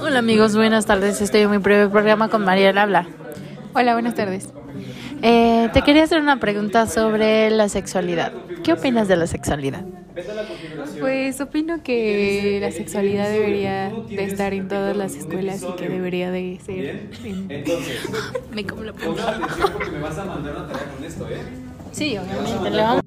Hola amigos, buenas tardes. Estoy en mi primer programa con Mariela Habla. Hola, buenas tardes. Eh, te quería hacer una pregunta sobre la sexualidad. ¿Qué opinas de la sexualidad? Pues opino que la sexualidad debería de estar en todas las escuelas y que debería de ser Me como la. Sí, obviamente.